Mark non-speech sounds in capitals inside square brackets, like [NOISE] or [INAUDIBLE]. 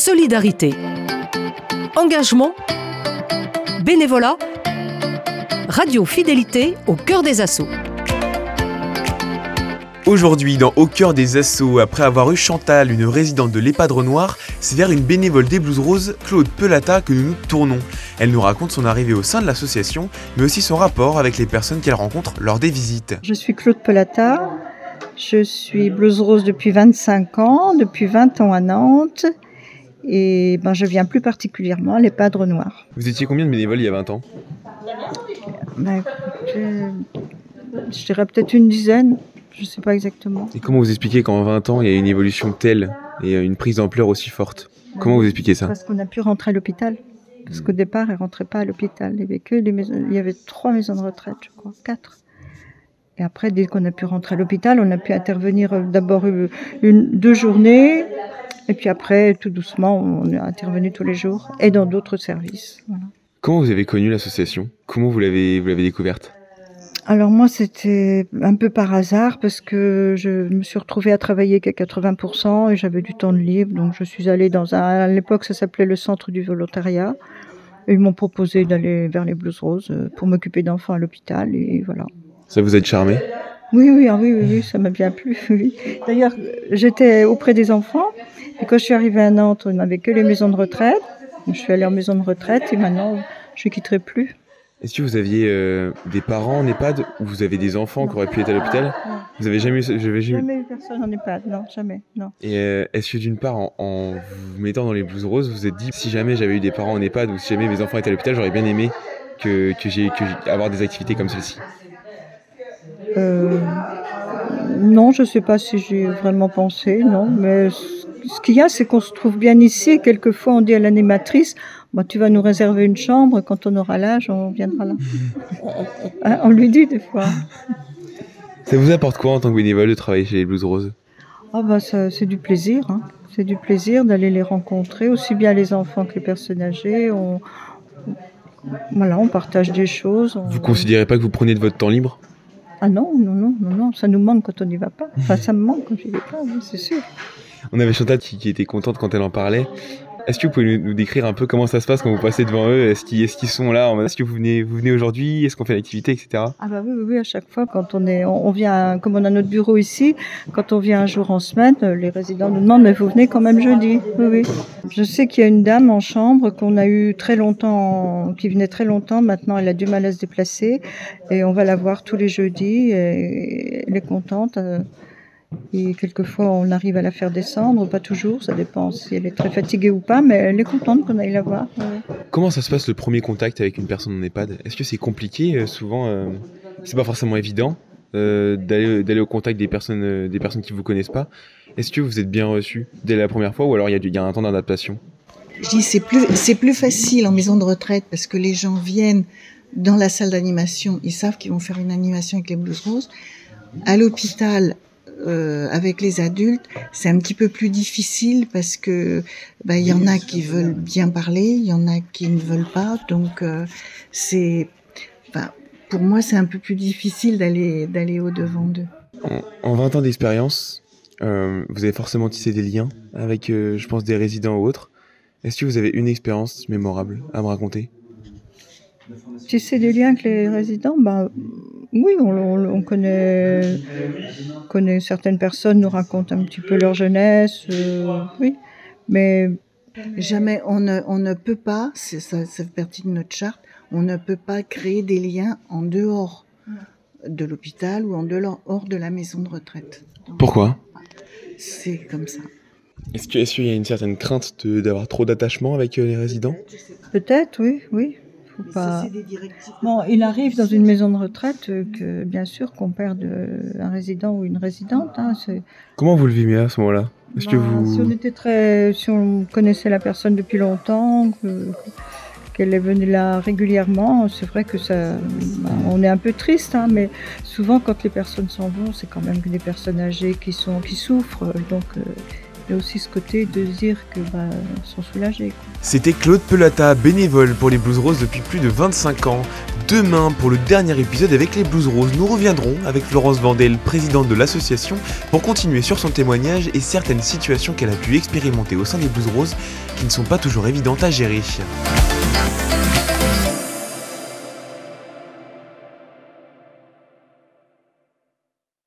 solidarité, engagement, bénévolat, radio fidélité au cœur des assauts. Aujourd'hui, dans Au cœur des assauts, après avoir eu Chantal, une résidente de l'EHPAD Noir, c'est vers une bénévole des Blues Roses, Claude Pelata, que nous nous tournons. Elle nous raconte son arrivée au sein de l'association, mais aussi son rapport avec les personnes qu'elle rencontre lors des visites. Je suis Claude Pelata, je suis Blues Rose depuis 25 ans, depuis 20 ans à Nantes, et ben, je viens plus particulièrement à l'EHPAD Noir. Vous étiez combien de bénévoles il y a 20 ans? Ben, écoutez, Je dirais peut-être une dizaine. Je sais pas exactement. Et comment vous expliquez qu'en 20 ans, il y a une évolution telle et une prise d'ampleur aussi forte? Comment vous expliquez ça? Parce qu'on a pu rentrer à l'hôpital. Parce qu'au départ, elle rentrait pas à l'hôpital. Il y avait que des maisons... il y avait trois maisons de retraite, je crois, quatre. Et après, dès qu'on a pu rentrer à l'hôpital, on a pu intervenir euh, d'abord une, deux journées, et puis après, tout doucement, on a intervenu tous les jours et dans d'autres services. Voilà. Comment vous avez connu l'association? Comment vous l'avez vous l'avez découverte? Alors moi, c'était un peu par hasard parce que je me suis retrouvée à travailler qu'à 80% et j'avais du temps de libre. Donc je suis allée dans un... À l'époque, ça s'appelait le centre du volontariat. Et ils m'ont proposé d'aller vers les Blues Roses pour m'occuper d'enfants à l'hôpital et voilà. Ça vous a charmé? Oui, oui, ah oui, oui, oui, ça m'a bien plu. [LAUGHS] Oui. D'ailleurs, j'étais auprès des enfants et quand je suis arrivée à Nantes, on n'avait que les maisons de retraite. Je suis allée en maison de retraite et maintenant, je ne quitterai plus. Est-ce que vous aviez euh, des parents en EHPAD ou vous avez des enfants qui auraient pu être à l'hôpital? Vous avez jamais eu, jamais, jamais eu personne en EHPAD, non, jamais, non. Et euh, est-ce que d'une part, en, vous mettant dans les blouses roses, vous vous êtes dit si jamais j'avais eu des parents en EHPAD ou si jamais mes enfants étaient à l'hôpital, j'aurais bien aimé que, que j'ai que avoir des activités comme celle-ci? Euh, Non, je sais pas si j'ai vraiment pensé, non, mais ce qu'il y a, c'est qu'on se trouve bien ici. Quelquefois, on dit à l'animatrice bah, tu vas nous réserver une chambre, quand on aura l'âge, on viendra là. [LAUGHS] Hein, on lui dit des fois. Ça vous apporte quoi en tant que bénévole de travailler chez les Blues Roses? Ah bah C'est du plaisir. Hein. C'est du plaisir d'aller les rencontrer, aussi bien les enfants que les personnes âgées. On, voilà, on partage des choses. Vous ne considérez pas que vous prenez de votre temps libre? Ah non, non, non, non, non, ça nous manque quand on n'y va pas. Enfin, ça me manque quand je n'y vais pas, c'est sûr. On avait Chantal qui était contente quand elle en parlait. Est-ce que vous pouvez nous décrire un peu comment ça se passe quand vous passez devant eux? Est-ce qu'ils sont là Est-ce que vous venez, aujourd'hui? Est-ce qu'on fait l'activité, etc. Ah bah oui, oui, à chaque fois quand on est, on, vient, comme on a notre bureau ici, quand on vient un jour en semaine, les résidents nous demandent mais vous venez quand même jeudi? Oui, oui. Je sais qu'il y a une dame en chambre qu'on a eu très longtemps, qui venait très longtemps. Maintenant, elle a du mal à se déplacer et on va la voir tous les jeudis. Et elle est contente. Euh, et quelquefois, on arrive à la faire descendre, pas toujours, ça dépend si elle est très fatiguée ou pas, mais elle est contente qu'on aille la voir. Comment ça se passe le premier contact avec une personne en EHPAD? Est-ce que c'est compliqué euh, Souvent, euh, c'est pas forcément évident euh, d'aller au contact des personnes, des personnes qui vous connaissent pas? Est-ce que vous êtes bien reçu dès la première fois ou alors il y, a un temps d'adaptation? Je dis c'est plus, c'est plus facile en maison de retraite parce que les gens viennent dans la salle d'animation, ils savent qu'ils vont faire une animation avec les blues roses. À l'hôpital, euh, avec les adultes, c'est un petit peu plus difficile parce que bah, il y en a qui veulent bien parler, il y en a qui ne veulent pas. Donc euh, c'est, pour moi, c'est un peu plus difficile d'aller d'aller au devant d'eux. En, 20 ans d'expérience, euh, vous avez forcément tissé des liens avec, je pense, des résidents ou autres. Est-ce que vous avez une expérience mémorable à me raconter? Tisser des liens avec les résidents, bah, oui, on, connaît, connaît certaines personnes, nous racontent un petit peu leur jeunesse, euh, oui, mais jamais on ne, on ne peut pas, ça, ça fait partie de notre charte, on ne peut pas créer des liens en dehors de l'hôpital ou en dehors de la maison de retraite. Pourquoi? C'est comme ça. Est-ce qu'il y a une certaine crainte d'avoir trop d'attachement avec euh, les résidents? Peut-être, oui, oui. Bon, il arrive dans une maison de retraite que, bien sûr, qu'on perde un résident ou une résidente. Hein, Comment vous le vivez à ce moment-là? Est-ce que bah, vous... Si on était très, si on connaissait la personne depuis longtemps, qu'elle est venue là régulièrement, c'est vrai que ça, bah, on est un peu triste, hein, mais souvent quand les personnes s'en vont, c'est quand même des personnes âgées qui sont, qui souffrent, donc. Euh, il y a aussi ce côté de dire que bah. C'était Claude Pelata, bénévole pour les Blues Roses depuis plus de 25 ans. Demain, pour le dernier épisode avec les Blues Roses, nous reviendrons avec Florence Vandel, présidente de l'association, pour continuer sur son témoignage et certaines situations qu'elle a pu expérimenter au sein des Blues Roses qui ne sont pas toujours évidentes à gérer.